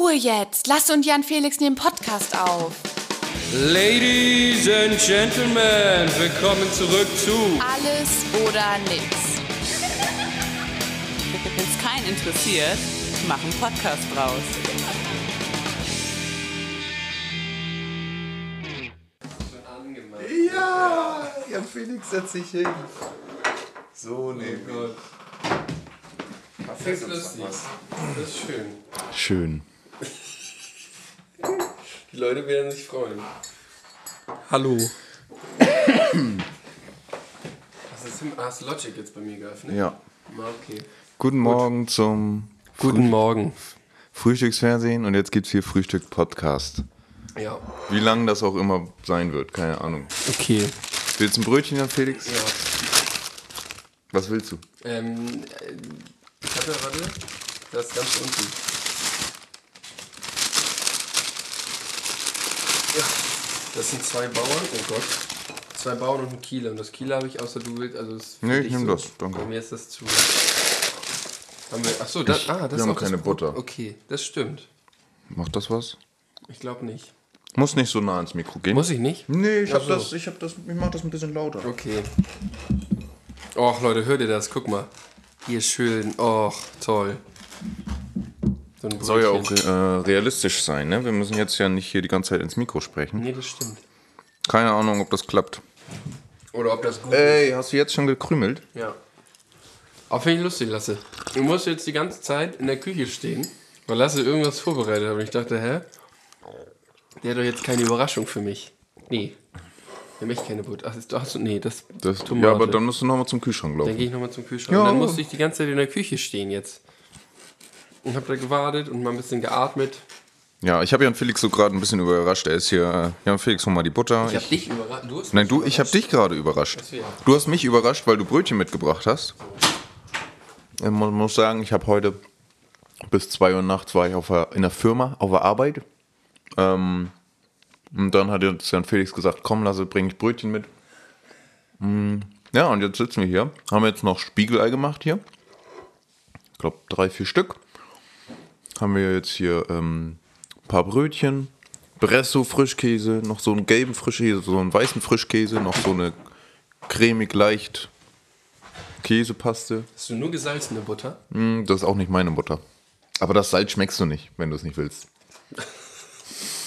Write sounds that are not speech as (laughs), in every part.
Ruhe jetzt. Lass und Jan Felix nehmen Podcast auf. Ladies and Gentlemen, willkommen zurück zu Alles oder nix. Wenn es keinen interessiert, mach einen Podcast draus. Ja, ja, Felix setzt sich hin. So, nee, Gott. Das ist lustig. Das ist schön. Schön. Die Leute werden sich freuen. Hallo. Hast du, hast Logic jetzt bei mir geöffnet? Ja. Okay. Guten Morgen zum Guten Morgen. Frühstücksfernsehen und jetzt gibt's hier Frühstück-Podcast. Ja. Wie lang das auch immer sein wird, keine Ahnung. Okay. Willst du ein Brötchen, Jan Felix? Ja. Was willst du? Ähm, äh, ich hatte, warte, das ist ganz unten. Ja, das sind zwei Bauern, oh Gott. Zwei Bauern und ein Kieler. Und das Kieler habe ich außer du willst, also das Nee, ich dich nehm so. das, danke. Bei mir ist das zu. Haben wir, achso, das, Ich- ah, das wir ist haben auch keine. Butter. Okay, das stimmt. Macht das was? Ich glaube nicht. Muss nicht so nah ans Mikro gehen. Muss ich nicht? Nee, ich hab so. das, ich hab das, ich mach das ein bisschen lauter. Okay. Och, Leute, hört ihr das? Guck mal. Hier schön. Och, toll. So Soll ja auch äh, realistisch sein, ne? Wir müssen jetzt ja nicht hier die ganze Zeit ins Mikro sprechen. Nee, das stimmt. Keine Ahnung, ob das klappt. Oder ob das gut ist. Ey, hast du jetzt schon gekrümelt? Ja. Auch finde ich lustig, Lasse. Du musst jetzt die ganze Zeit in der Küche stehen, weil Lasse irgendwas vorbereitet hat. Und ich dachte, hä? Der hat doch jetzt keine Überraschung für mich. Nee. Haben echt keine Butter. Ach, ist, hast du, nee, das, Das, Tomate. ja, aber dann musst du nochmal zum Kühlschrank Dann laufen. gehe ich nochmal zum Kühlschrank. Ja. Und dann musste ich die ganze Zeit in der Küche stehen jetzt. Und hab da gewartet und mal ein bisschen geatmet. Ja, ich habe Jan Felix so gerade ein bisschen überrascht. Er ist hier. Jan Felix, hol mal die Butter. Ich hab dich überrascht. Du hast Nein, mich du, ich habe überrascht. dich gerade überrascht. Du hast mich überrascht, weil du Brötchen mitgebracht hast. Ähm, Man muss sagen, ich habe heute bis 2 Uhr nachts war ich auf der, in der Firma, auf der Arbeit. Ähm, und dann hat jetzt Jan Felix gesagt, komm, lasse, bring ich Brötchen mit. Mm, Ja, und jetzt sitzen wir hier. Haben jetzt noch Spiegelei gemacht hier. Ich glaube, drei, vier Stück. Haben wir jetzt hier ähm, ein paar Brötchen, Bresso Frischkäse, noch so einen gelben Frischkäse, so einen weißen Frischkäse, noch so eine cremig leicht Käsepaste. Hast du nur gesalzene Butter? Mm, Das ist auch nicht meine Butter. Aber das Salz schmeckst du nicht, wenn du es nicht willst. (laughs)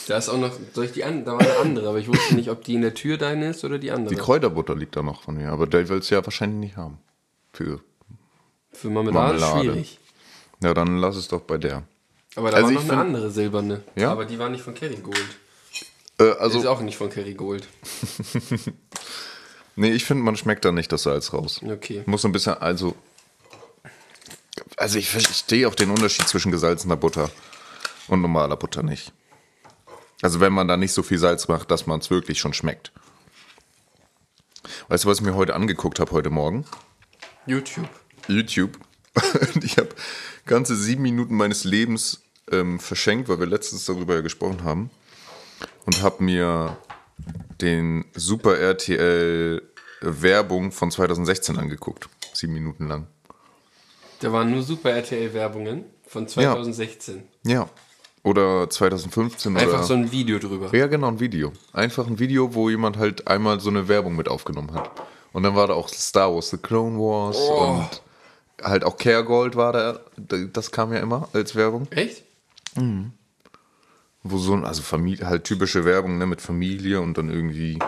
Da ist auch noch, soll ich die an, da war eine andere, aber ich wusste nicht, ob die in der Tür deine ist oder die andere. Die Kräuterbutter liegt da noch von mir, aber der will es ja wahrscheinlich nicht haben. Für. Für Marmelade, Marmelade. schwierig. Ja, dann lass es doch bei der. Aber da Also war noch eine andere silberne. Ja? Aber die war nicht von Kerrygold. Äh, Also, also, ist auch nicht von Kerrygold. (laughs) nee, ich finde, man schmeckt da nicht das Salz raus. Okay. Muss so ein bisschen, also. Also, ich verstehe auch den Unterschied zwischen gesalzener Butter und normaler Butter nicht. Also, wenn man da nicht so viel Salz macht, dass man es wirklich schon schmeckt. Weißt du, was ich mir heute angeguckt habe, heute Morgen? YouTube. YouTube. (laughs) Und ich habe ganze sieben Minuten meines Lebens ähm, verschenkt, weil wir letztens darüber ja gesprochen haben. Und habe mir den Super RTL Werbung von 2016 angeguckt. Sieben Minuten lang. Da waren nur Super RTL-Werbungen von 2016. Ja. Oder 2015 Einfach oder. so ein Video drüber. ja, genau, ein Video. Einfach ein Video, wo jemand halt einmal so eine Werbung mit aufgenommen hat. Und dann war da auch Star Wars, The Clone Wars Oh. und halt auch Caregold war da. Das kam ja immer als Werbung. Echt? Wo so ein, also Familie, halt typische Werbung, ne, mit Familie und dann irgendwie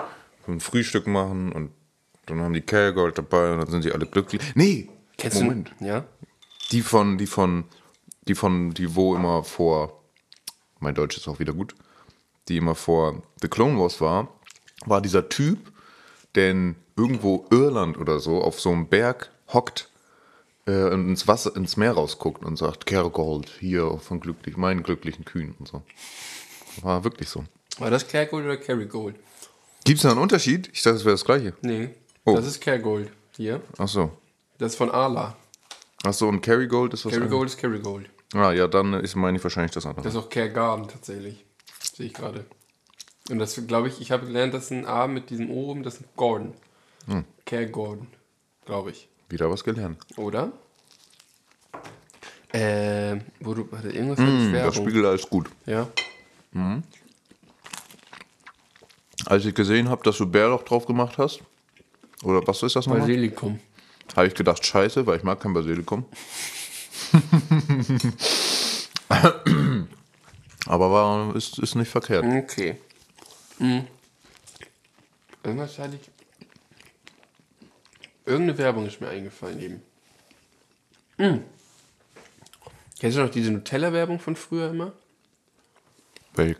ein Frühstück machen und dann haben die Caregold dabei und dann sind sie alle glücklich. Nee! Kennst Moment. du? Ja. Die von, die von, die von, die wo immer vor, mein Deutsch ist auch wieder gut, die immer vor The Clone Wars war, war dieser Typ, der in irgendwo Irland oder so auf so einem Berg hockt äh, ins Wasser, ins Meer rausguckt und sagt, Caregold, hier von glücklich, meinen glücklichen Kühen und so. War wirklich so. War das Kerrygold oder Kerrygold? Gibt es da einen Unterschied? Ich dachte, es wäre das gleiche. Nee. Oh. Das ist Kerrygold. Hier. Ach so. Das ist von Arla. Ach so, und Kerrygold ist was Kerrygold ist Kerrygold. Ah, ja, dann ist, meine ich wahrscheinlich das andere. Das ist auch Kergarden tatsächlich. Sehe ich gerade. Und das glaube ich, ich habe gelernt, dass ein A mit diesem O oben, das ist ein Gordon. Hm. Gordon. Glaube ich. Wieder was gelernt. Oder? Äh, wo du, warte, irgendwas mm, Das. Spiegelei ist gut. Ja. Als ich gesehen habe, dass du Bärlauch drauf gemacht hast, oder was ist das nochmal? Basilikum. Habe ich gedacht, scheiße, weil ich mag kein Basilikum. (laughs) Aber war, ist, ist nicht verkehrt. Okay. Mhm. Irgendwas hatte ich. Irgendeine Werbung ist mir eingefallen eben. Mhm. Kennst du noch diese Nutella-Werbung von früher immer? Welche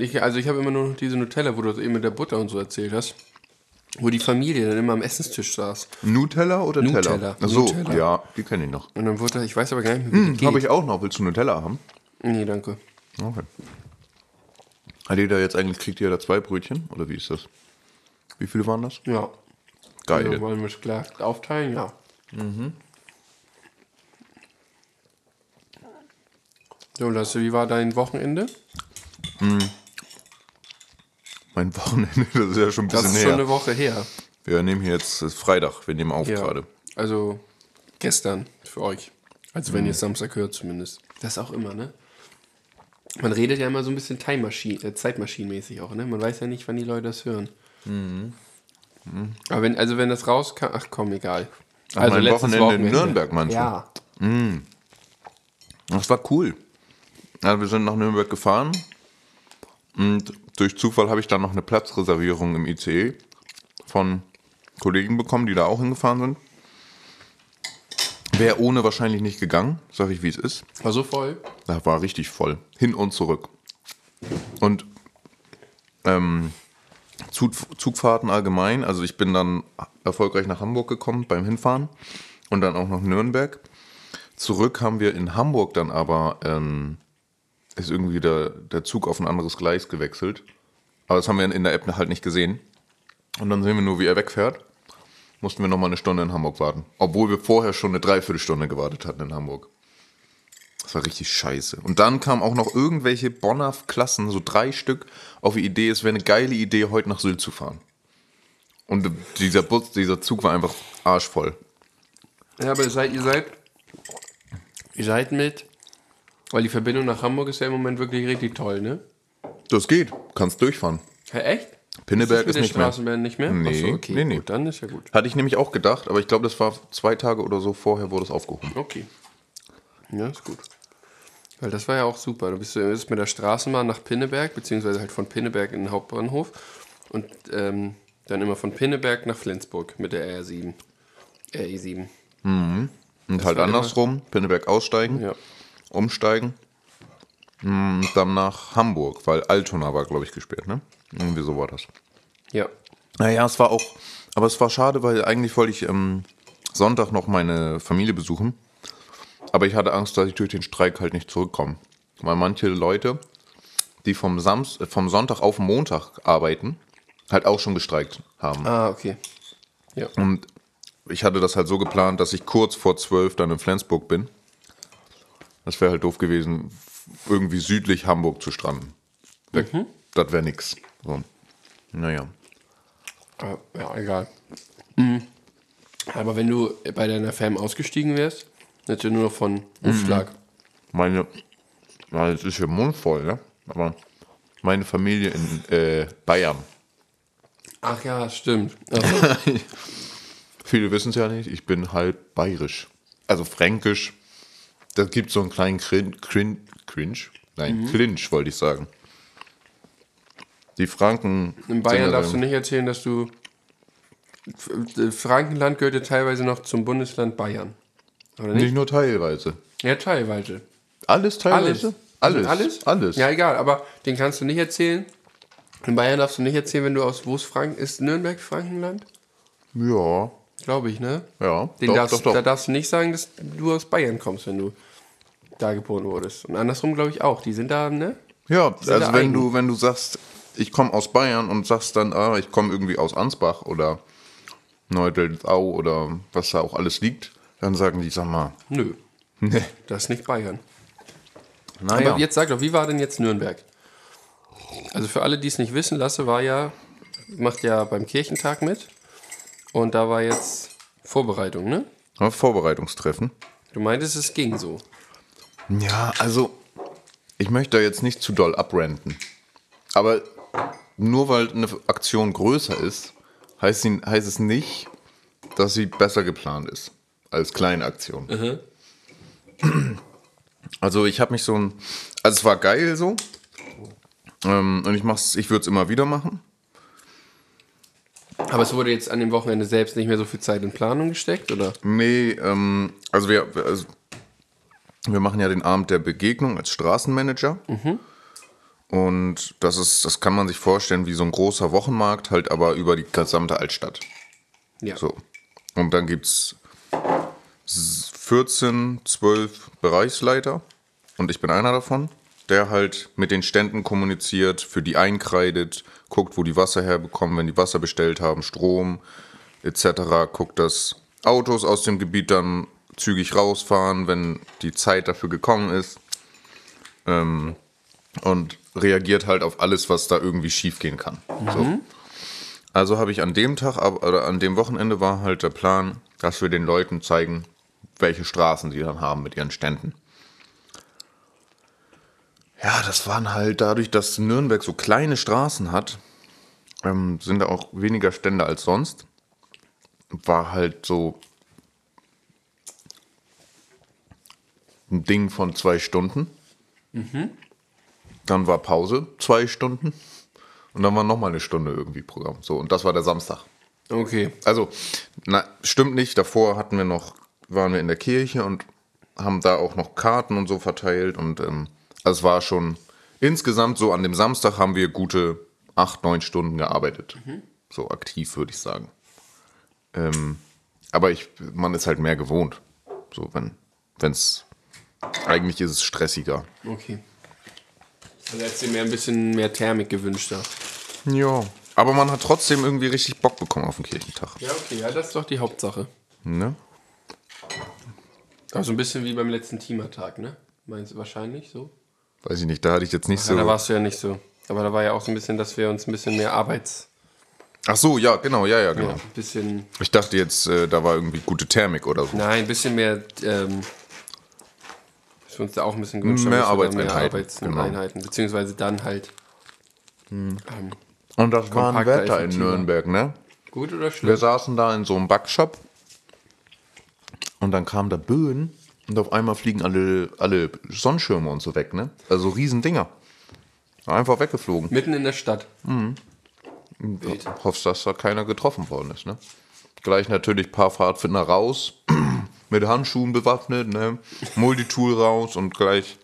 ich- Also ich habe immer nur noch diese Nutella, wo du das eben mit der Butter und so erzählt hast. Wo die Familie dann immer am Essenstisch saß. Nutella oder Nutella. Teller? Achso, Nutella. ja, die kenne ich noch. Und dann wurde, ich weiß aber gar nicht mehr, wie die geht. Habe ich auch noch. Willst du Nutella haben? Nee, danke. Okay. Hat jeder jetzt eigentlich, kriegt jeder zwei Brötchen? Oder wie ist das? Wie viele waren das? Ja. Geil. Also wollen wir es klar aufteilen? Ja. So, Lasse, wie war dein Wochenende? Mein Wochenende, (laughs) das ist ja schon ein Das bisschen ist schon eine Woche her. Wir nehmen hier jetzt ist Freitag, wir nehmen auf Ja. gerade. Also gestern für euch. Also wenn ihr es Samstag hört zumindest. Das auch immer, ne? Man redet ja immer so ein bisschen Time Machine, äh, Zeitmaschinenmäßig auch, ne? Man weiß ja nicht, wann die Leute das hören. Mhm. Aber wenn, also wenn das rauskam, ach komm, egal. Ach, also mein letztes Wochenende in Nürnberg, meinst du? Ja. Das war cool. Also wir sind nach Nürnberg gefahren und durch Zufall habe ich dann noch eine Platzreservierung im ICE von Kollegen bekommen, die da auch hingefahren sind. Wäre ohne wahrscheinlich nicht gegangen, sag ich wie es ist. War so voll. Da war richtig voll. Hin und zurück. Und ähm, Zug, Zugfahrten allgemein. Also ich bin dann erfolgreich nach Hamburg gekommen beim Hinfahren und dann auch nach Nürnberg. Zurück haben wir in Hamburg dann aber, ähm, ist irgendwie der, der Zug auf ein anderes Gleis gewechselt. Aber das haben wir in der App halt nicht gesehen. Und dann sehen wir nur, wie er wegfährt. Mussten wir nochmal eine Stunde in Hamburg warten. Obwohl wir vorher schon eine Dreiviertelstunde gewartet hatten in Hamburg. Das war richtig scheiße. Und dann kamen auch noch irgendwelche Bonner Klassen, so drei Stück, auf die Idee, es wäre eine geile Idee, heute nach Sylt zu fahren. Und dieser Bus, dieser Zug war einfach arschvoll. Ja, aber ihr seid, ihr seid, ihr seid mit, weil die Verbindung nach Hamburg ist ja im Moment wirklich richtig toll, ne? Das geht, kannst durchfahren. Ja, echt? Pinneberg ist der nicht mehr. Straßenbahn nicht mehr? Nee, Achso, okay, nee, nee. gut, dann ist ja gut. Hatte ich nämlich auch gedacht, aber ich glaube, das war zwei Tage oder so vorher, wurde es aufgehoben. Okay. Ja, ist gut. Weil das war ja auch super. Du bist, bist mit der Straßenbahn nach Pinneberg, beziehungsweise halt von Pinneberg in den Hauptbahnhof und ähm, dann immer von Pinneberg nach Flensburg mit der R7. RE7. Und halt war andersrum, Pinneberg aussteigen, Ja. umsteigen und dann nach Hamburg, weil Altona war, glaube ich, gesperrt, ne? Irgendwie so war das. Ja. Naja, es war auch, aber es war schade, weil eigentlich wollte ich ähm, Sonntag noch meine Familie besuchen. Aber ich hatte Angst, dass ich durch den Streik halt nicht zurückkomme. Weil manche Leute, die vom, Samst, äh, vom Sonntag auf Montag arbeiten, halt auch schon gestreikt haben. Ah, okay. Ja. Und ich hatte das halt so geplant, dass ich kurz vor zwölf dann in Flensburg bin. Das wäre halt doof gewesen, irgendwie südlich Hamburg zu stranden. Weg. Das wäre nix. So. Naja. Ah, Ja, egal. Mhm. Aber wenn du bei deiner Fam ausgestiegen wärst, du nur noch von Aufschlag. Meine, na, jetzt ist hier Mund voll, ne? Aber meine Familie in äh, Bayern. Ach ja, stimmt. Also, (laughs) Viele wissen es ja nicht, ich bin halb bayerisch. Also fränkisch. Da gibt so einen kleinen Crin Crin Cringe. Nein, Clinch wollte ich sagen. Die Franken. in Bayern ja darfst du nicht erzählen, dass du. Äh, Frankenland gehört ja teilweise noch zum Bundesland Bayern. Oder nicht? Nicht nur teilweise. Ja, teilweise. Alles teilweise? Alles. Alles. Alles? Alles. Ja, egal, aber den kannst du nicht erzählen. In Bayern darfst du nicht erzählen, wenn du aus. Wo ist Franken? Ist Nürnberg Frankenland? Ja. Glaube ich, ne? Ja. Den doch, darfst, doch, doch. Da darfst du nicht sagen, dass du aus Bayern kommst, wenn du da geboren wurdest. Und andersrum glaube ich auch. Die sind da, ne? Ja, also wenn eigen. du, wenn du sagst, ich komme aus Bayern und sagst dann, ah, ich komme irgendwie aus Ansbach oder Neudeldau oder was da auch alles liegt, dann sagen die, sag mal, Nö, ne, das ist nicht Bayern. naja. Aber jetzt sag doch, wie war denn jetzt Nürnberg? Also für alle, die es nicht wissen, Lasse war ja, macht ja beim Kirchentag mit. Und da war jetzt Vorbereitung, ne? Ja, Vorbereitungstreffen. Du meintest, es ging so. Ja, also ich möchte da jetzt nicht zu doll abrenten. Aber nur weil eine Aktion größer ist, heißt, sie, heißt es nicht, dass sie besser geplant ist als kleine Aktion. Also ich habe mich so ein, also es war geil so ähm, und ich mach's, ich würde es immer wieder machen. Aber es wurde jetzt an dem Wochenende selbst nicht mehr so viel Zeit in Planung gesteckt, oder? Nee, ähm, also wir, also wir machen ja den Abend der Begegnung als Straßenmanager. Und das ist, das kann man sich vorstellen wie so ein großer Wochenmarkt, halt aber über die gesamte Altstadt. Ja. So. Und dann gibt es 14, 12 Bereichsleiter und ich bin einer davon, der halt mit den Ständen kommuniziert, für die einkreidet, guckt, wo die Wasser herbekommen, wenn die Wasser bestellt haben, Strom etc. Guckt, dass Autos aus dem Gebiet dann zügig rausfahren, wenn die Zeit dafür gekommen ist. Ähm, und reagiert halt auf alles, was da irgendwie schiefgehen kann. So. Also habe ich an dem Tag, oder an dem Wochenende war halt der Plan, dass wir den Leuten zeigen, welche Straßen sie dann haben mit ihren Ständen. Ja, das waren halt dadurch, dass Nürnberg so kleine Straßen hat, ähm, sind da auch weniger Stände als sonst. War halt so ein Ding von zwei Stunden. Dann war Pause, zwei Stunden. Und dann war nochmal eine Stunde irgendwie Programm. So, und das war der Samstag. Okay. Also, na, stimmt nicht. Davor hatten wir noch, waren wir in der Kirche und haben da auch noch Karten und so verteilt. Und ähm, also es war schon insgesamt so an dem Samstag haben wir gute acht, neun Stunden gearbeitet. So aktiv, würde ich sagen. Ähm, aber ich, man ist halt mehr gewohnt. So, wenn es eigentlich ist es stressiger. Okay. Also hättest du mehr ein bisschen mehr Thermik gewünscht da. Ja. Aber man hat trotzdem irgendwie richtig Bock bekommen auf den Kirchentag. Ja, okay, ja, das ist doch die Hauptsache. Ne? Aber so ein bisschen wie beim letzten Teamertag, ne? Meinst du wahrscheinlich so? Weiß ich nicht, da hatte ich jetzt nicht Ja, da so. warst du ja nicht so. Aber da war ja auch so ein bisschen, dass wir uns ein bisschen mehr Arbeits... Ach so, ja, genau, ja, ja, genau. Ja, ein bisschen... Ich dachte jetzt, äh, da war irgendwie gute Thermik oder so. Nein, ein bisschen mehr... Ähm, dass wir uns da auch ein bisschen gewünscht Mehr haben, wir da Arbeitseinheiten, Arbeitseinheiten, beziehungsweise dann halt... Ähm, Und das war ein Wetter in. Nürnberg, ne? gut oder Wir schlecht? saßen da in so einem Backshop und dann kam da Böen und auf einmal fliegen alle, alle Sonnenschirme und so weg, ne? Also riesen Dinger. Einfach weggeflogen. Mitten in der Stadt. Hoffst, dass da keiner getroffen worden ist, ne? Gleich natürlich ein paar Pfadfinder raus, (clears throat) mit Handschuhen bewaffnet, ne? Multitool raus und gleich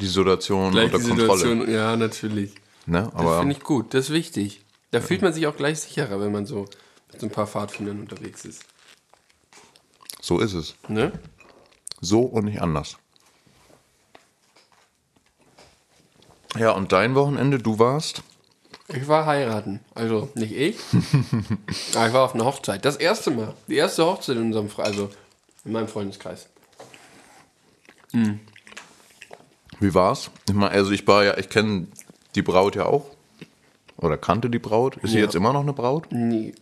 die Situation Gleich unter die Kontrolle. Situation, ja, natürlich. Ne? Das Aber finde ich gut, das ist wichtig. Da fühlt man sich auch gleich sicherer, wenn man so mit so ein paar Pfadfindern unterwegs ist. So ist es. Ne? So und nicht anders. Ja, und dein Wochenende, du warst? Ich war heiraten. Also nicht ich. aber (laughs) ich war auf einer Hochzeit. Das erste Mal. Die erste Hochzeit in unserem Fre also in meinem Freundeskreis. Wie war's? Ich meine, also ich war ja, ich kenne die Braut ja auch. Oder kannte die Braut. Ist sie Ja. jetzt immer noch eine Braut? Nee.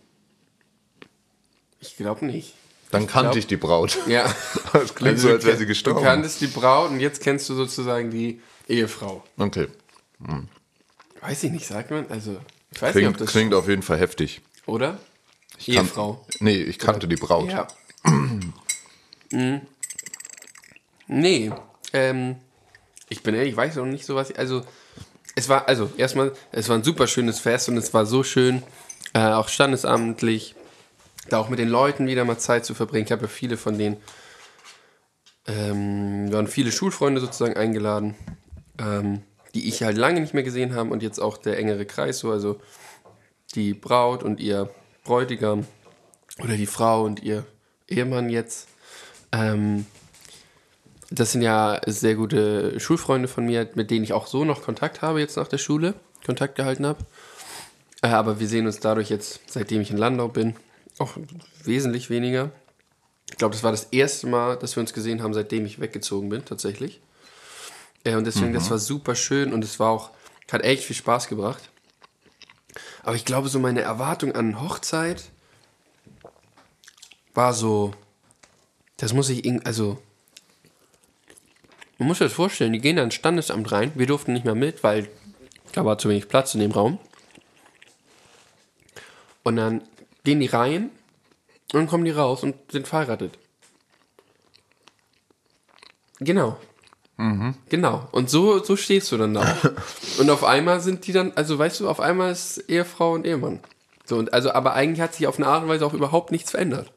Ich glaube nicht. Dann kannte glaub- ich die Braut. (laughs) Ja. (laughs) Das klingt so, du als wäre sie Du gestorben. kanntest die Braut und jetzt kennst du sozusagen die Ehefrau. Okay. Weiß ich nicht, sagt man? Also, ich weiß nicht, Klingt, ob das. klingt auf jeden Fall heftig. Oder? Kan- Ehefrau. Nee, ich kannte die Braut. Ja. Mhm. Nee, ähm, ich bin ehrlich, ich weiß noch nicht so was. Also, es war, also erstmal, es war ein super schönes Fest und es war so schön, äh, auch standesamtlich, da auch mit den Leuten wieder mal Zeit zu verbringen. Ich habe ja viele von denen, ähm, waren viele Schulfreunde sozusagen eingeladen, ähm, die ich halt lange nicht mehr gesehen habe und jetzt auch der engere Kreis, so, also die Braut und ihr Bräutigam oder die Frau und ihr Ehemann jetzt. Ähm, das sind ja sehr gute Schulfreunde von mir, mit denen ich auch so noch Kontakt habe jetzt nach der Schule, Kontakt gehalten habe. Äh, aber wir sehen uns dadurch jetzt, seitdem ich in Landau bin, auch wesentlich weniger. Ich glaube, das war das erste Mal, dass wir uns gesehen haben, seitdem ich weggezogen bin, tatsächlich. Äh, und deswegen, das war super schön und es war auch, hat echt viel Spaß gebracht. Aber ich glaube, so meine Erwartung an Hochzeit war so das muss ich irgendwie, also, man muss sich das vorstellen, die gehen da ins Standesamt rein, wir durften nicht mehr mit, weil da war zu wenig Platz in dem Raum. Und dann gehen die rein und dann kommen die raus und sind verheiratet. Genau. Genau. Und so, so stehst du dann da. (laughs) und auf einmal sind die dann, also weißt du, auf einmal ist Ehefrau und Ehemann. So, und also, aber eigentlich hat sich auf eine Art und Weise auch überhaupt nichts verändert.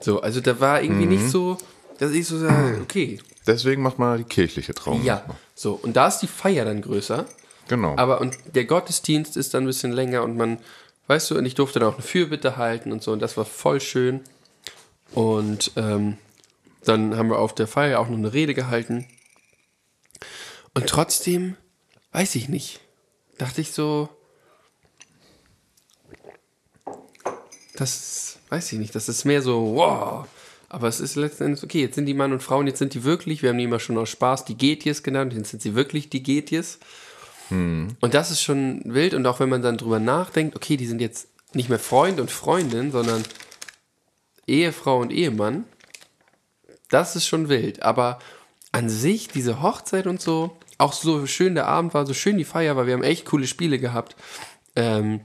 So, also da war irgendwie nicht so, dass ich so sage, okay, Deswegen macht man die kirchliche Trauung. ja. So, und da ist die Feier dann größer. Genau. Aber und der Gottesdienst ist dann ein bisschen länger und man, weißt du, und ich durfte dann auch eine Fürbitte halten und so und das war voll schön. Und ähm, dann haben wir auf der Feier auch noch eine Rede gehalten. Und trotzdem, weiß ich nicht, dachte ich so, das weiß ich nicht, das ist mehr so, wow. Aber es ist letzten Endes, okay, jetzt sind die Mann und Frauen, jetzt sind die wirklich, wir haben die immer schon aus Spaß die Getjes genannt, jetzt sind sie wirklich die Getjes. Und das ist schon wild und auch wenn man dann drüber nachdenkt, okay, die sind jetzt nicht mehr Freund und Freundin, sondern Ehefrau und Ehemann, das ist schon wild. Aber an sich, diese Hochzeit und so, auch so schön der Abend war, so schön die Feier war, wir haben echt coole Spiele gehabt. Ähm,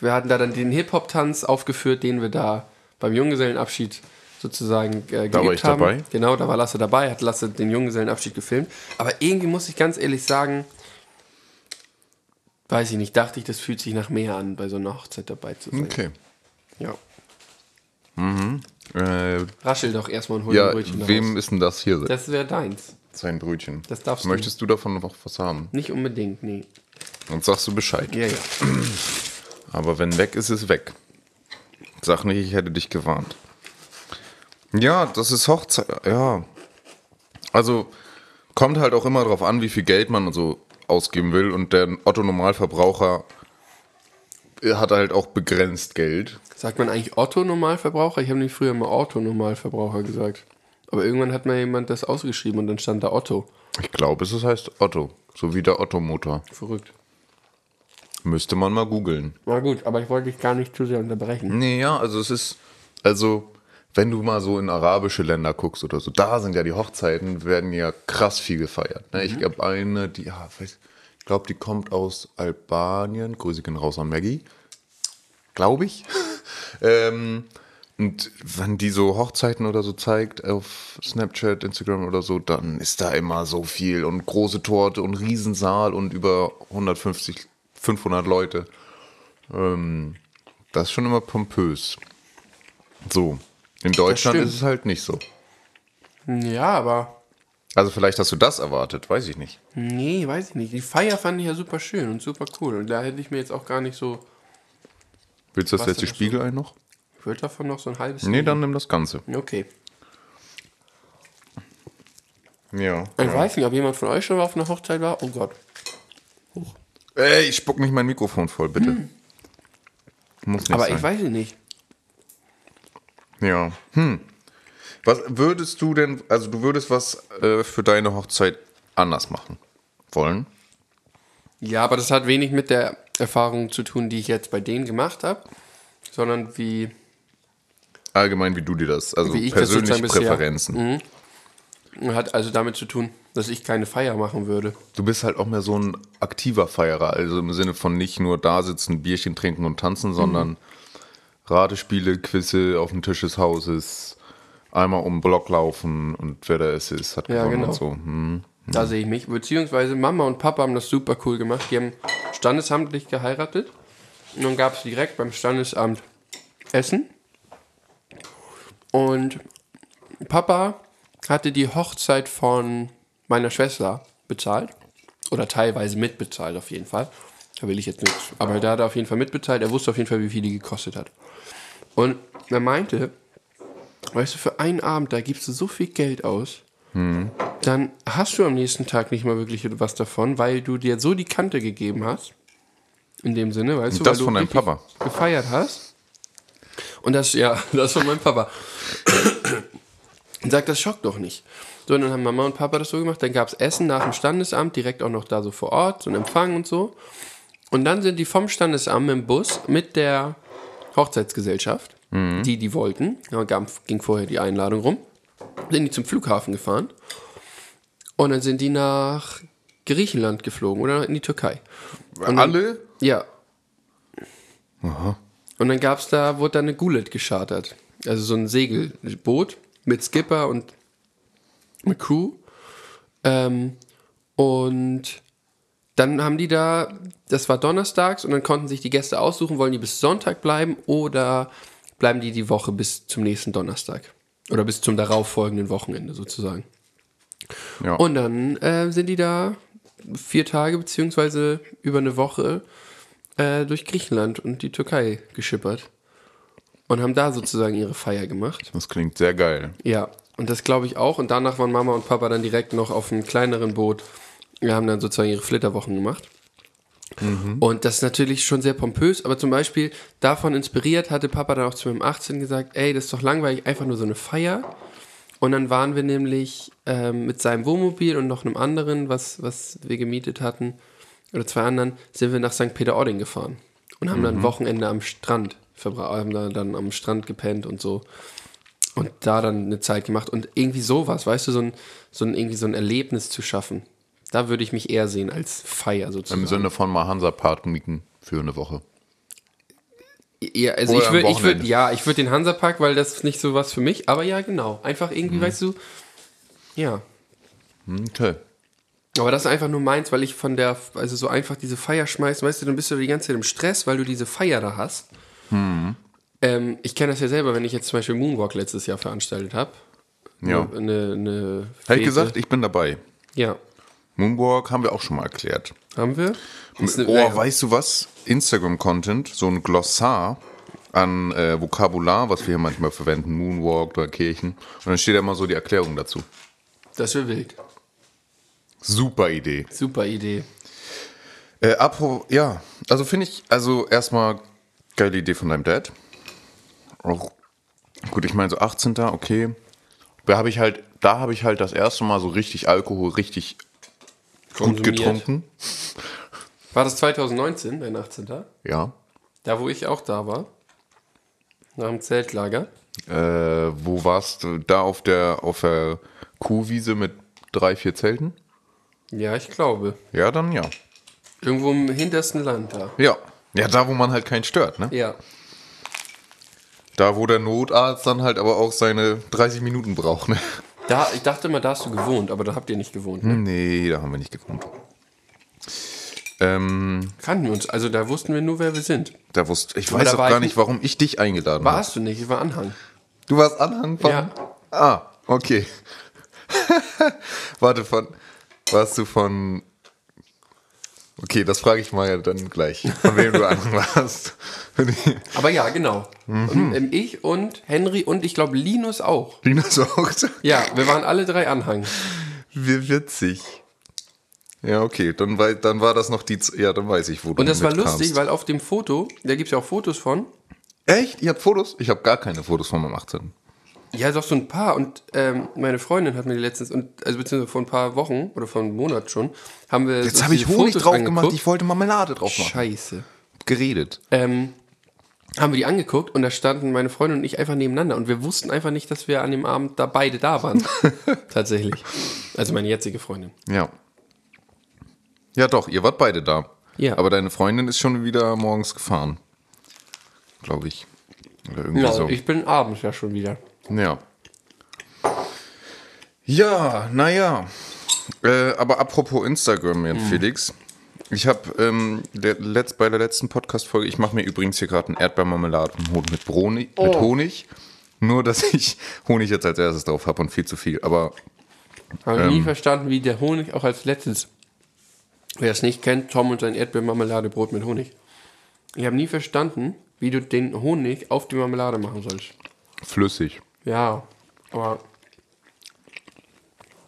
wir hatten da dann den Hip-Hop-Tanz aufgeführt, den wir da beim Junggesellenabschied sozusagen äh, Da war ich haben. dabei. Genau, da war Lasse dabei, hat Lasse den Junggesellenabschied gefilmt. Aber irgendwie muss ich ganz ehrlich sagen, weiß ich nicht, dachte ich, das fühlt sich nach mehr an, bei so einer Hochzeit dabei zu sein. okay. Ja. Äh, Raschel doch erstmal und hol ja, ein Brötchen wem raus. ist denn das hier? Das wäre deins. Sein Brötchen. Das darfst du. Möchtest du davon noch was haben? Nicht unbedingt, nee. Sonst sagst du Bescheid. Ja, ja. Aber wenn weg ist, ist weg. Sag nicht, ich hätte dich gewarnt. Ja, das ist Hochzeit. Ja. Also kommt halt auch immer drauf an, wie viel Geld man so ausgeben will. Und der Otto-Normalverbraucher hat halt auch begrenzt Geld. Sagt man eigentlich Otto-Normalverbraucher? Ich habe nicht früher mal Otto-Normalverbraucher gesagt. Aber irgendwann hat mal jemand das ausgeschrieben und dann stand da Otto. Ich glaube, es heißt Otto. So wie der Otto-Motor. Verrückt. Müsste man mal googeln. Na gut, aber ich wollte dich gar nicht zu sehr unterbrechen. Nee, ja, also es ist, also wenn du mal so in arabische Länder guckst oder so, da sind ja die Hochzeiten, werden ja krass viel gefeiert. Ne? Ich glaube eine, die, ja, weiß, ich glaube, die kommt aus Albanien. Grüße gehen raus an Maggie. Glaube ich. (laughs) ähm, und wenn die so Hochzeiten oder so zeigt auf Snapchat, Instagram oder so, dann ist da immer so viel und große Torte und Riesensaal und über 150, 500 Leute. Ähm, das ist schon immer pompös. So. In Deutschland ist es halt nicht so. Ja, aber Also vielleicht hast du das erwartet, weiß ich nicht. nee, weiß ich nicht. Die Feier fand ich ja super schön und super cool. Und da hätte ich mir jetzt auch gar nicht so. Willst du das letzte Spiegelei noch? Ich würde davon noch so ein halbes. Nee, dann nimm das Ganze. Okay. Ja. Ich weiß nicht, ob jemand von euch schon mal auf einer Hochzeit war. Oh Gott. Ey, ich spuck nicht mein Mikrofon voll, bitte. Muss nicht Hm. Aber sein. ich weiß es nicht. Ja. Hm. Was würdest du denn, also du würdest was äh, für deine Hochzeit anders machen wollen? Ja, aber das hat wenig mit der Erfahrung zu tun, die ich jetzt bei denen gemacht habe, sondern wie. Allgemein, wie du dir das, also Wie ich das persönliche sozusagen bisher- Präferenzen. Hat also damit zu tun, dass ich keine Feier machen würde. Du bist halt auch mehr so ein aktiver Feierer, also im Sinne von nicht nur da sitzen, Bierchen trinken und tanzen, sondern Mhm. Ratespiele, Quizze auf dem Tisch des Hauses, einmal um den Block laufen und wer da ist, ist hat Ja, gewonnen genau. und so. Hm. Da sehe ich mich. Beziehungsweise Mama und Papa haben das super cool gemacht. Die haben standesamtlich geheiratet. Und dann gab es direkt beim Standesamt Essen. Und Papa hatte die Hochzeit von meiner Schwester bezahlt. Oder teilweise mitbezahlt auf jeden Fall. Da will ich jetzt nichts. Aber der hat auf jeden Fall mitbezahlt. Er wusste auf jeden Fall, wie viel die gekostet hat. Und er meinte, weißt du, für einen Abend, da gibst du so viel Geld aus dann hast du am nächsten Tag nicht mal wirklich was davon, weil du dir so die Kante gegeben hast. In dem Sinne, weißt du, Das weil von du deinem Papa? gefeiert hast. Und das, ja, (laughs) das von meinem Papa. Und sagt, das schockt doch nicht. So, und dann haben Mama und Papa das so gemacht. Dann gab es Essen nach dem Standesamt, direkt auch noch da so vor Ort, so ein Empfang und so. Und dann sind die vom Standesamt im Bus mit der Hochzeitsgesellschaft die, die wollten, ja, gab, ging vorher die Einladung rum, sind die zum Flughafen gefahren und dann sind die nach Griechenland geflogen oder in die Türkei. Und dann- Alle? Ja. Und dann gab es da, wurde da eine Gulet geschartert. Also so ein Segelboot mit Skipper und mit Crew. Ähm, und dann haben die da, das war donnerstags und dann konnten sich die Gäste aussuchen, wollen die bis Sonntag bleiben oder bleiben die die Woche bis zum nächsten Donnerstag. Oder bis zum darauffolgenden Wochenende sozusagen. Ja. Und dann äh, sind die da vier Tage beziehungsweise über eine Woche äh, durch Griechenland und die Türkei geschippert. Und haben da sozusagen ihre Feier gemacht. das klingt sehr geil. Ja, und das glaube ich auch. Und danach waren Mama und Papa dann direkt noch auf einem kleineren Boot. Wir haben dann sozusagen ihre Flitterwochen gemacht. Und das ist natürlich schon sehr pompös, aber zum Beispiel davon inspiriert hatte Papa dann auch zu meinem 18 gesagt, ey, das ist doch langweilig, einfach nur so eine Feier. Und dann waren wir nämlich ähm, mit seinem Wohnmobil und noch einem anderen, was, was wir gemietet hatten, oder zwei anderen, sind wir nach St. Peter-Ording gefahren und haben dann ein Wochenende am Strand verbracht, haben da dann am Strand gepennt und so und da dann eine Zeit gemacht und irgendwie sowas, weißt du, so ein, so ein irgendwie so ein Erlebnis zu schaffen. Da würde ich mich eher sehen als Feier sozusagen. Im Sinne von mal Hansa-Park mieten für eine Woche. Ja, also Oder ich würde, ich würd, ja, ich würde den Hansapark, weil das ist nicht so was für mich, aber ja, genau. Einfach irgendwie, Mhm. weißt du, ja. Okay. Aber das ist einfach nur meins, weil ich von der, also so einfach diese Feier schmeißen, weißt du, dann bist du die ganze Zeit im Stress, weil du diese Feier da hast. Mhm. Ähm, ich kenne das ja selber, wenn ich jetzt zum Beispiel Moonwalk letztes Jahr veranstaltet habe. Ja. Eine, eine Hätte gesagt, ich bin dabei. Ja. Moonwalk haben wir auch schon mal erklärt. Haben wir? Oh, weißt du was? Instagram-Content, so ein Glossar an äh, Vokabular, was wir hier manchmal verwenden, Moonwalk oder Kirchen. Und dann steht da immer so die Erklärung dazu. Das wäre wild. Super Idee. Super Idee. Äh, apro, ja, also finde ich, also erstmal geile Idee von deinem Dad. Auch, gut, ich meine so 18. okay. Da habe ich halt, da habe ich halt das erste Mal so richtig Alkohol, richtig gut Konsumiert. getrunken. War das 2019, dein 18. Ja. Da, wo ich auch da war. Nach dem Zeltlager. Äh, wo warst du? Da auf der, auf der Kuhwiese mit drei, vier Zelten? Ja, ich glaube. Ja, dann ja. Irgendwo im hintersten Land da. Ja. Ja, da, wo man halt keinen stört, ne? Ja. Da, wo der Notarzt dann halt aber auch seine 30 Minuten braucht, ne? Da, ich dachte mal, da hast du gewohnt, aber da habt ihr nicht gewohnt. Ne? Nee, da haben wir nicht gewohnt. Ähm, Kannten wir uns, also da wussten wir nur, wer wir sind. da wusste ich weiß da auch war gar ich nicht, warum ich dich eingeladen habe. Warst du nicht, ich war Anhang. Du warst Anhang von. Ja. Ah, okay. (laughs) Warte, von. Warst du von. Okay, das frage ich mal ja dann gleich. Von wem du (laughs) Anhang warst. Aber ja, genau. Und, ähm, ich und Henry und ich glaube Linus auch. Linus auch. (laughs) Ja, wir waren alle drei Anhang. Wie witzig. Ja, okay, dann, wei- dann war das noch die. Ja, dann weiß ich, wo du Und das war lustig, weil auf dem Foto, da gibt es ja auch Fotos von. Echt? Ihr habt Fotos? Ich habe gar keine Fotos von meinem 18. Ja, doch so ein paar. Und ähm, meine Freundin hat mir die letztens, und, also beziehungsweise vor ein paar Wochen oder vor einem Monat schon, haben wir. Jetzt habe ich Honig Fotos drauf gemacht, angeguckt. ich wollte Marmelade drauf machen. Scheiße. Geredet. Ähm, haben wir die angeguckt und da standen meine Freundin und ich einfach nebeneinander und wir wussten einfach nicht, dass wir an dem Abend da beide da waren. (laughs) Tatsächlich. Also meine jetzige Freundin. Ja. Ja, doch, ihr wart beide da. Ja. Aber deine Freundin ist schon wieder morgens gefahren. Glaube ich. Oder irgendwie Ja, so. ich bin abends ja schon wieder. Ja. Ja, naja. Äh, aber apropos Instagram, Jan Felix. Ich habe ähm, letzt, bei der letzten Podcast-Folge, ich mache mir übrigens hier gerade einen Erdbeermarmeladenbrot mit, Broni, mit Honig. Nur, dass ich (laughs) Honig jetzt als erstes drauf habe und viel zu viel. Aber Habe Ähm. nie verstanden, wie der Honig auch als letztes. Wer es nicht kennt, Tom und sein Erdbeermarmeladebrot mit Honig. Ich habe nie verstanden, wie du den Honig auf die Marmelade machen sollst. flüssig. Ja, aber.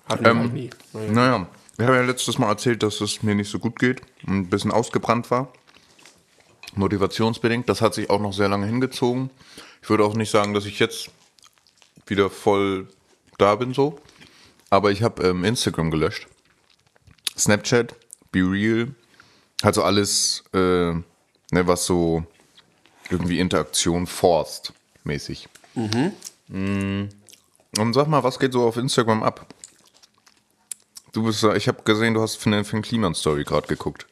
Hatten wir Ähm, halt nie. Naja. Naja, ich habe ja letztes Mal erzählt, dass es mir nicht so gut geht und ein bisschen ausgebrannt war. Motivationsbedingt. Das hat sich auch noch sehr lange hingezogen. Ich würde auch nicht sagen, dass ich jetzt wieder voll da bin so. Aber ich habe ähm, Instagram gelöscht. Snapchat, Be Real. Also alles, äh, ne, was so irgendwie Interaktion forst. mäßig. Mhm. Und sag mal, was geht so auf Instagram ab? Du bist, ich habe gesehen, du hast für eine, für eine Kliman-Story gerade geguckt.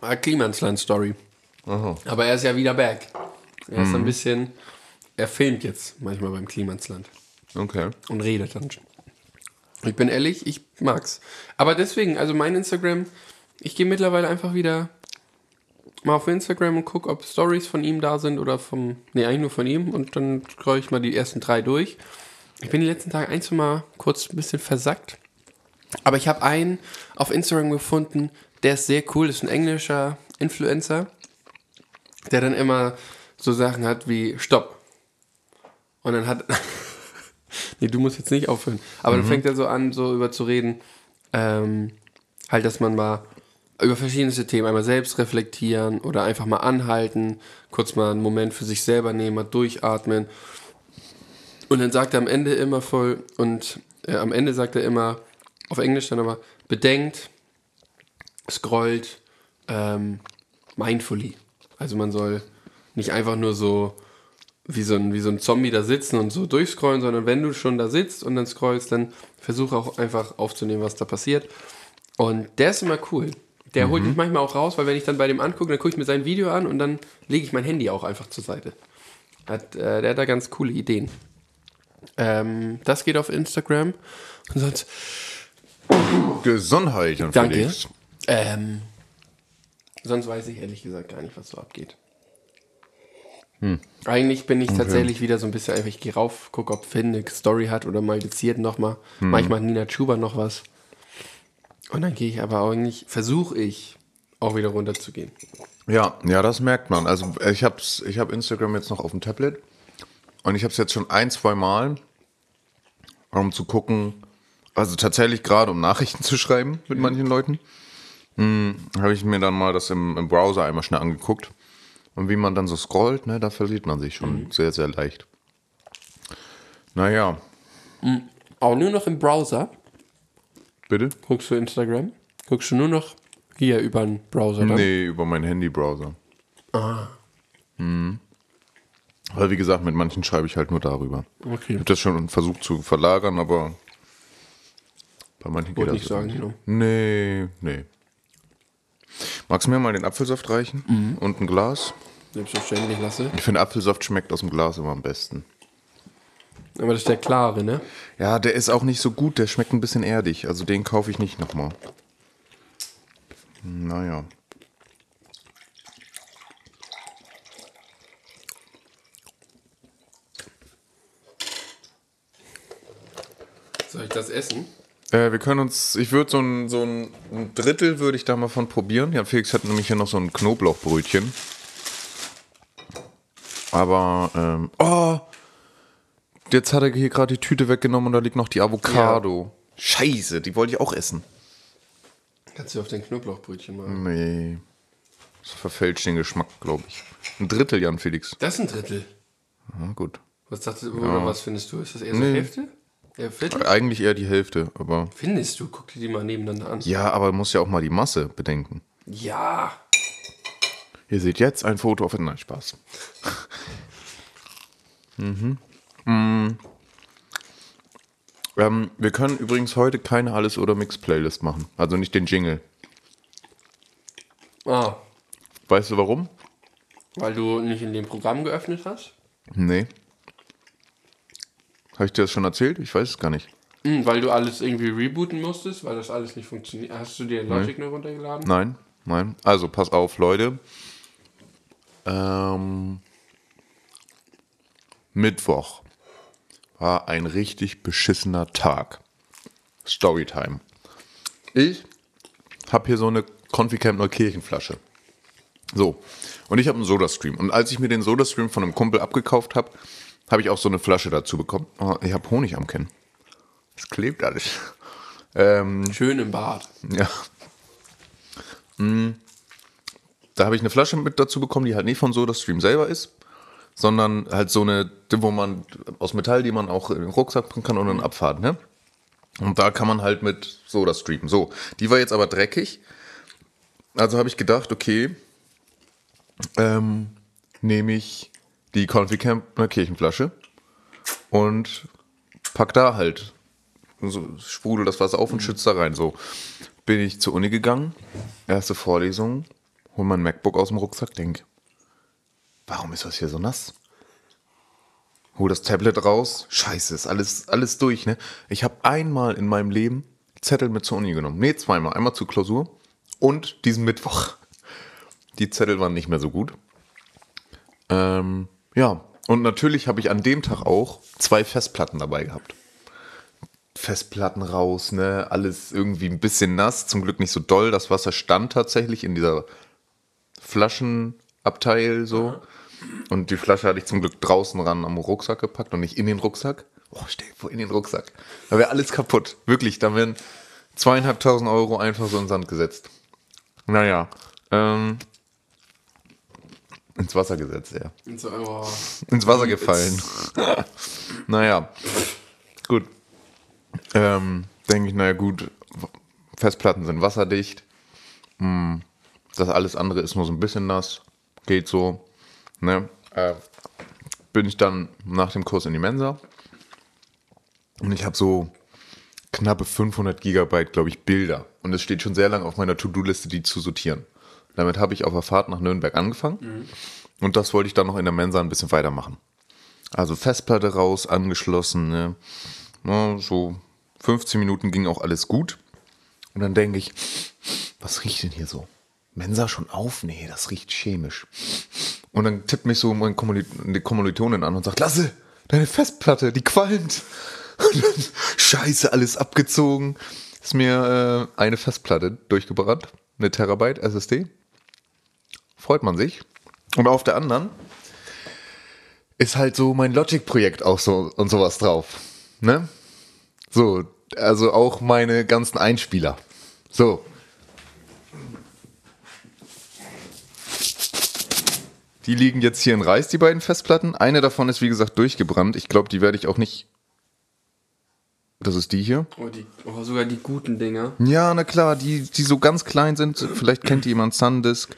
Ah, Klimansland-Story. Aber er ist ja wieder back. Er ist ein bisschen, er filmt jetzt manchmal beim Klimansland Okay. und redet dann. Ich bin ehrlich, ich mag's. Aber deswegen, also mein Instagram, ich gehe mittlerweile einfach wieder mal auf Instagram und gucke, ob Stories von ihm da sind oder vom, nee, eigentlich nur von ihm und dann scroll ich mal die ersten drei durch. Ich bin die letzten Tage ein, zwei Mal kurz ein bisschen versackt. Aber ich habe einen auf Instagram gefunden, der ist sehr cool, das ist ein englischer Influencer, der dann immer so Sachen hat wie Stopp. Und dann hat. (laughs) nee, du musst jetzt nicht aufhören. Aber dann fängt er so an, so über zu reden, ähm, halt, dass man mal über verschiedenste Themen einmal selbst reflektieren oder einfach mal anhalten, kurz mal einen Moment für sich selber nehmen, mal durchatmen. Und dann sagt er am Ende immer voll, und äh, am Ende sagt er immer, auf Englisch dann aber, bedenkt, scrollt ähm, mindfully. Also man soll nicht einfach nur so wie so, ein, wie so ein Zombie da sitzen und so durchscrollen, sondern wenn du schon da sitzt und dann scrollst, dann versuch auch einfach aufzunehmen, was da passiert. Und der ist immer cool. Der holt mich manchmal auch raus, weil wenn ich dann bei dem angucke, dann gucke ich mir sein Video an und dann lege ich mein Handy auch einfach zur Seite. Hat, äh, der hat da ganz coole Ideen. Ähm, das geht auf Instagram. Und sonst, Gesundheit und Danke. Felix. ähm, sonst weiß ich ehrlich gesagt gar nicht, was so abgeht. Eigentlich bin ich tatsächlich wieder so ein bisschen einfach, ich gehe rauf, gucke, ob Finn eine Story hat oder mal geziert nochmal. Manchmal hat Nina Schuber noch was. Und dann gehe ich aber eigentlich, versuche ich auch wieder runterzugehen. Ja, ja, das merkt man. Also ich habe ich hab Instagram jetzt noch auf dem Tablet und ich habe es jetzt schon ein, zwei Mal, um zu gucken, also tatsächlich gerade um Nachrichten zu schreiben mit manchen Leuten, hm, habe ich mir dann mal das im, im Browser einmal schnell angeguckt. Und wie man dann so scrollt, ne, da verliert man sich schon sehr, sehr leicht. Naja, Auch nur noch im Browser. Bitte? Guckst du Instagram? Guckst du nur noch hier über den Browser dann? Nee, über meinen Handy-Browser. Ah. Mhm. Weil wie gesagt, mit manchen schreibe ich halt nur darüber. Ich Okay. habe das schon versucht zu verlagern, aber bei manchen geht Wollte das nicht sagen, nicht. genau. Nee, nee. Magst du mir mal den Apfelsaft reichen? Mhm. Und ein Glas? Selbstverständlich lasse. Ich finde, Apfelsaft schmeckt aus dem Glas immer am besten. Aber das ist der klare, ne? Ja, der ist auch nicht so gut, der schmeckt ein bisschen erdig. Also den kaufe ich nicht nochmal. Naja. Soll ich das essen? Äh, wir können uns, ich würde so ein, so ein ein Drittel würde ich da mal von probieren. Ja, Felix hat nämlich hier noch so ein Knoblauchbrötchen. Aber, ähm, oh, jetzt hat er hier gerade die Tüte weggenommen und da liegt noch die Avocado. Scheiße, die wollte ich auch essen. Kannst du auf dein Knoblauchbrötchen machen? Nee, das verfälscht den Geschmack, glaube ich. Ein Drittel, Jan Felix. Das ist ein Drittel. Ja, gut. Was dachtest du, oder was findest du? Ist das eher so Nee. Hälfte? Eher Viertel? Eigentlich eher die Hälfte, aber. Findest du? Guck dir die mal nebeneinander an. Ja, aber muss ja auch mal die Masse bedenken. Ja. Ihr seht jetzt ein Foto auf Nein, Spaß. (laughs) mhm. Mm. Ähm, wir können übrigens heute keine Alles- oder Mix-Playlist machen. Also nicht den Jingle. Ah, Weißt du warum? weil du nicht in dem Programm geöffnet hast? Nee. Habe ich dir das schon erzählt? Ich weiß es gar nicht. Hm, weil du alles irgendwie rebooten musstest, weil das alles nicht funktioniert. Hast du dir Logic nur runtergeladen? Nein, nein. Also pass auf, Leute. Ähm, Mittwoch war ein richtig beschissener Tag. Storytime. Ich habe hier so eine Conficamp Neukirchenflasche. So. Und ich habe einen Soda-Stream. Und als ich mir den Soda-Stream von einem Kumpel abgekauft habe, habe ich auch so eine Flasche dazu bekommen. Oh, ich habe Honig am Kinn. Es klebt alles. Ähm, Schön im Bad. ja. Mm. Da habe ich eine Flasche mit dazu bekommen, die halt nicht von SodaStream selber ist, sondern halt so eine, wo man aus Metall, die man auch in den Rucksack bringen kann und dann abfahren, ne? Und da kann man halt mit SodaStream. So, die war jetzt aber dreckig. Also habe ich gedacht, okay, ähm, nehme ich die Conficamp Kirchenflasche und pack da halt. So sprudel das Wasser auf und schützt da rein. So bin ich zur Uni gegangen, erste Vorlesung, hol mein MacBook aus dem Rucksack, denk, warum ist das hier so nass? Hol das Tablet raus, scheiße, ist alles, alles durch, ne? Ich habe einmal in meinem Leben Zettel mit zur Uni genommen. Nee, zweimal. Einmal zur Klausur und diesen Mittwoch. Die Zettel waren nicht mehr so gut. Ähm, ja, und natürlich habe ich an dem Tag auch zwei Festplatten dabei gehabt. Festplatten raus, ne? Alles irgendwie ein bisschen nass, zum Glück nicht so doll. Das Wasser stand tatsächlich in dieser Flaschenabteil so. Und die Flasche hatte ich zum Glück draußen ran am Rucksack gepackt und nicht in den Rucksack. Oh, stell dir vor, in den Rucksack. Da wäre alles kaputt. Wirklich, da wären zweieinhalbtausend Euro einfach so in den Sand gesetzt. Naja, ähm, ins Wasser gesetzt, ja. So, oh. Ins Wasser gefallen. (laughs) naja, gut. Ähm, denke ich, naja, gut. Festplatten sind wasserdicht. Hm, Das alles andere ist nur so ein bisschen nass. Geht so. Ne? Äh, bin ich dann nach dem Kurs in die Mensa. Und ich habe so knappe 500 Gigabyte, glaube ich, Bilder. Und es steht schon sehr lange auf meiner To-Do-Liste, die zu sortieren. Damit habe ich auf der Fahrt nach Nürnberg angefangen. Und das wollte ich dann noch in der Mensa ein bisschen weitermachen. Also Festplatte raus, angeschlossen. Ne? Na, so 15 Minuten ging auch alles gut. Und dann denke ich, was riecht denn hier so? Mensa schon auf? Nee, das riecht chemisch. Und dann tippt mich so mein Kommili die Kommilitonin an und sagt, Lasse, deine Festplatte, die qualmt. (laughs) Scheiße, alles abgezogen. Ist mir äh, eine Festplatte durchgebrannt. Eine Terabyte SSD. Freut man sich. Und auf der anderen ist halt so mein Logic-Projekt auch so und sowas drauf. Ne? So, also auch meine ganzen Einspieler. So. Die liegen jetzt hier in Reis, die beiden Festplatten. Eine davon ist, wie gesagt, durchgebrannt. Ich glaube, die werde ich auch nicht. Das ist die hier. Oh, die, oh, sogar die guten Dinger. Ja, na klar, die, die so ganz klein sind. Vielleicht kennt jemand Sundisk.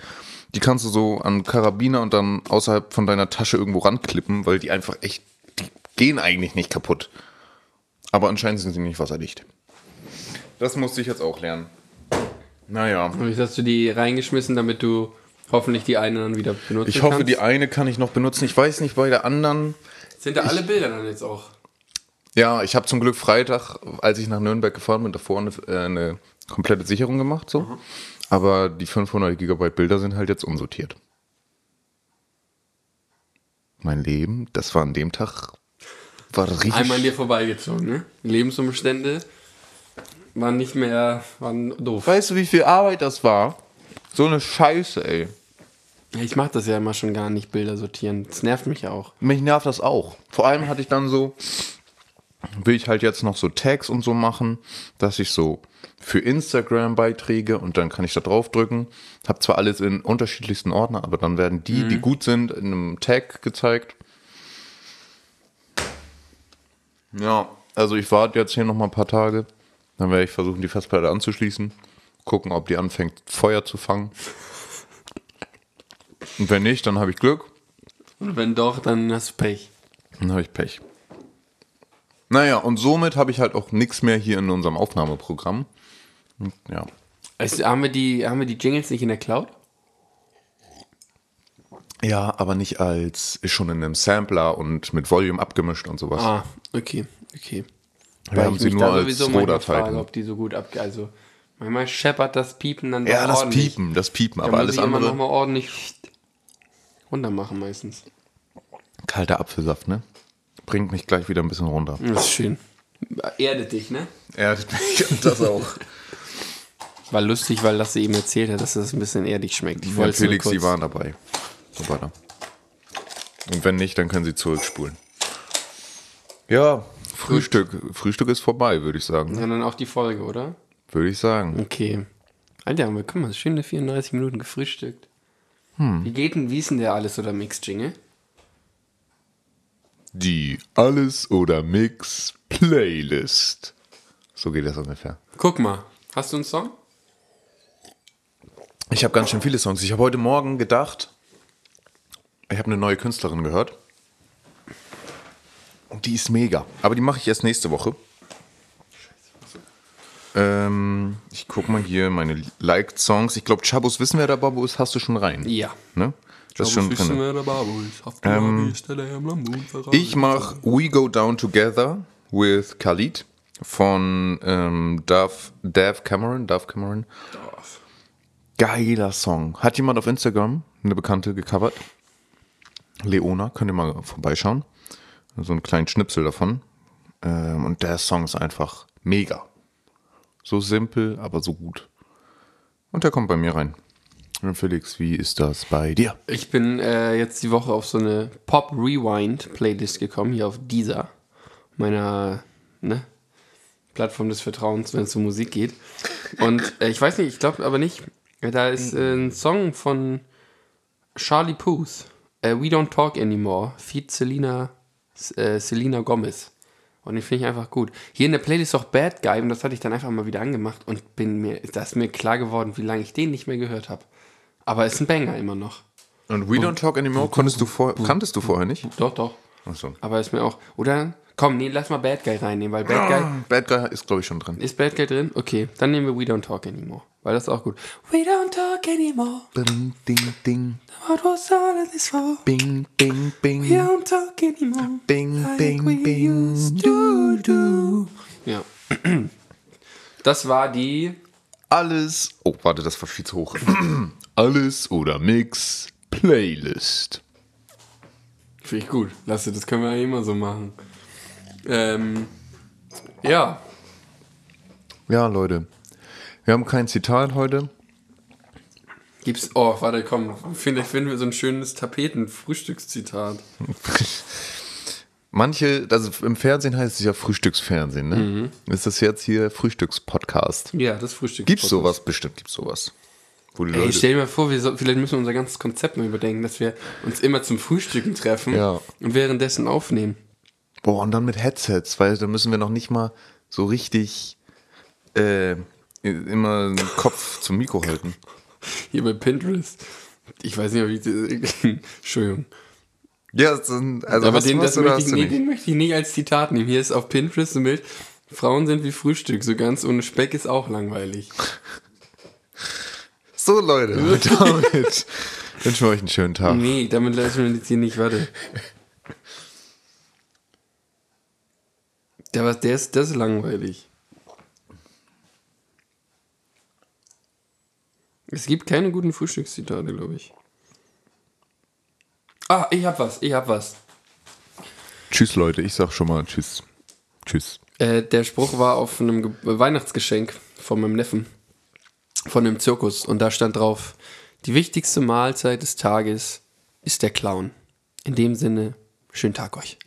Die kannst du so an Karabiner und dann außerhalb von deiner Tasche irgendwo ranklippen, weil die einfach echt, die gehen eigentlich nicht kaputt. Aber anscheinend sind sie nicht wasserdicht. Das musste ich jetzt auch lernen. Naja. Und jetzt hast du die reingeschmissen, damit du hoffentlich die eine dann wieder benutzen Ich hoffe, kannst. die eine kann ich noch benutzen. Ich weiß nicht, bei der anderen. Sind da alle Bilder dann jetzt auch? Ja, ich habe zum Glück Freitag, als ich nach Nürnberg gefahren bin, davor eine, äh, eine komplette Sicherung gemacht. So. Aber die 500 Gigabyte Bilder sind halt jetzt unsortiert. Mein Leben, das war an dem Tag, war richtig. Einmal an dir vorbeigezogen, ne? Lebensumstände waren nicht mehr, waren doof. weißt du, wie viel Arbeit das war? So eine Scheiße, ey. Ich mach das ja immer schon gar nicht, Bilder sortieren. Das nervt mich ja auch. Mich nervt das auch. Vor allem hatte ich dann so, will ich halt jetzt noch so Tags und so machen, dass ich so für Instagram Beiträge und dann kann ich da drauf drücken. Hab zwar alles in unterschiedlichsten Ordner, aber dann werden die, die gut sind, in einem Tag gezeigt. Ja, also ich warte jetzt hier noch mal ein paar Tage. Dann werde ich versuchen, die Festplatte anzuschließen. Gucken, ob die anfängt, Feuer zu fangen. Und wenn nicht, dann habe ich Glück. Und wenn doch, dann hast du Pech. Dann habe ich Pech. Naja, und somit habe ich halt auch nichts mehr hier in unserem Aufnahmeprogramm. Und Ja. Also, haben, wir die, haben wir die Jingles nicht in der Cloud? Ja, aber nicht als ist schon in einem Sampler und mit Volume abgemischt und sowas. Ah, okay, okay. Wir haben ich sie nur als Rohdatei frage, drin. ob die so gut abge... Also, manchmal scheppert das Piepen dann Ja, das ordentlich. Piepen, das Piepen, aber alles ich immer noch andere. mal ordentlich runter machen meistens. Kalter Apfelsaft, ne? Bringt mich gleich wieder ein bisschen runter. Das ist schön. Erdet dich, ne? Erdet mich und das auch. (laughs) War lustig, weil Lasse eben erzählt hat, dass das ein bisschen erdig schmeckt. Ich Ja, Felix, Sie waren dabei. So weiter. Und wenn nicht, dann können Sie zurückspulen. Ja, Frühstück. Frühstück ist vorbei, würde ich sagen. Ja, dann auch die Folge, oder? Würde ich sagen. Okay. Alter, guck mal, schöne 34 Minuten gefrühstückt. Hm. Wie geht denn, wie ist denn der alles oder Mix-Jingle? Die Alles oder Mix Playlist. So geht das ungefähr. Guck mal, hast du einen Song? Ich habe ganz schön viele Songs. Ich habe heute Morgen gedacht, ich habe eine neue Künstlerin gehört. Und die ist mega. Aber die mache ich erst nächste Woche. Ähm, ich guck mal hier meine Liked Songs. Ich glaube, Chabos wissen, wer der Babo ist, hast du schon rein. Ja. Ne? Das ist schon drin. Ähm, Ich mache We Go Down Together with Khalid von ähm, Dove, Dave Cameron. Dove Cameron. Geiler Song. Hat jemand auf Instagram eine Bekannte gecovert? Leona, könnt ihr mal vorbeischauen. So einen kleinen Schnipsel davon. Ähm, und der Song ist einfach mega. So simpel, aber so gut. Und der kommt bei mir rein. Felix, wie ist das bei dir? Ich bin äh, jetzt die Woche auf so eine Pop Rewind Playlist gekommen, hier auf dieser, meiner ne, Plattform des Vertrauens, wenn es um Musik geht. Und äh, ich weiß nicht, ich glaube aber nicht, da ist äh, ein Song von Charlie Puth, äh, We Don't Talk Anymore, feat Selena, äh, Selena Gomez. Und den finde ich einfach gut. Hier in der Playlist auch Bad Guy und das hatte ich dann einfach mal wieder angemacht und bin mir, da ist mir klar geworden, wie lange ich den nicht mehr gehört habe. Aber ist ein Banger immer noch. Und We Don't Talk Anymore konntest du vor, kanntest du vorher nicht? Doch, doch. Achso. Aber ist mir auch. Oder? Komm, nee, lass mal Bad Guy reinnehmen, weil Bad Guy. Bad Guy ist, glaube ich, schon drin. Ist Bad Guy drin? Okay, dann nehmen wir We Don't Talk Anymore. Weil das ist auch gut. We don't talk anymore. Bing, ding, ding, What was all of this for? bing, bing, bing, We don't talk anymore. bing, Like bing, we bing. used to do. Ja. (clears throat) Das war die. Alles. Oh, warte, das war viel zu hoch. (clears throat) Alles oder Mix Playlist. Finde ich gut. Lasse, das können wir ja immer so machen. Ähm. Ja. Ja, Leute. Wir haben kein Zitat heute. Gibt's. Oh, warte, komm. Vielleicht finden wir so ein schönes Tapeten-Frühstückszitat. (laughs) Manche, also im Fernsehen heißt es ja Frühstücksfernsehen, ne? Mhm. Ist das jetzt hier Frühstückspodcast? Ja, das Frühstück. Gibt's sowas? Bestimmt gibt's sowas. Ey, Leute- stell dir mal vor, wir so, vielleicht müssen wir unser ganzes Konzept mal überdenken, dass wir uns immer zum Frühstücken treffen Ja. und währenddessen aufnehmen. Boah, und dann mit Headsets, weil da müssen wir noch nicht mal so richtig äh, immer den Kopf zum Mikro halten. Hier bei Pinterest. Ich weiß nicht, wie ich. Entschuldigung. Ja, das sind, also Aber den, das möchte ich, nee, nicht? den möchte ich nicht als Zitat nehmen. Hier ist auf Pinterest ein Bild. Frauen sind wie Frühstück, so ganz ohne Speck ist auch langweilig. So, Leute, (laughs) damit wünschen wir euch einen schönen Tag. Nee, damit lassen wir jetzt hier nicht, warte. Der, was, der ist, das ist langweilig. Es gibt keine guten Frühstückszitate, glaube ich. Ah, ich hab was, ich hab was. Tschüss, Leute, ich sag schon mal Tschüss. Tschüss. Äh, der Spruch war auf einem Ge Weihnachtsgeschenk von meinem Neffen. Von dem Zirkus. Und da stand drauf: Die wichtigste Mahlzeit des Tages ist der Clown. In dem Sinne, schönen Tag euch.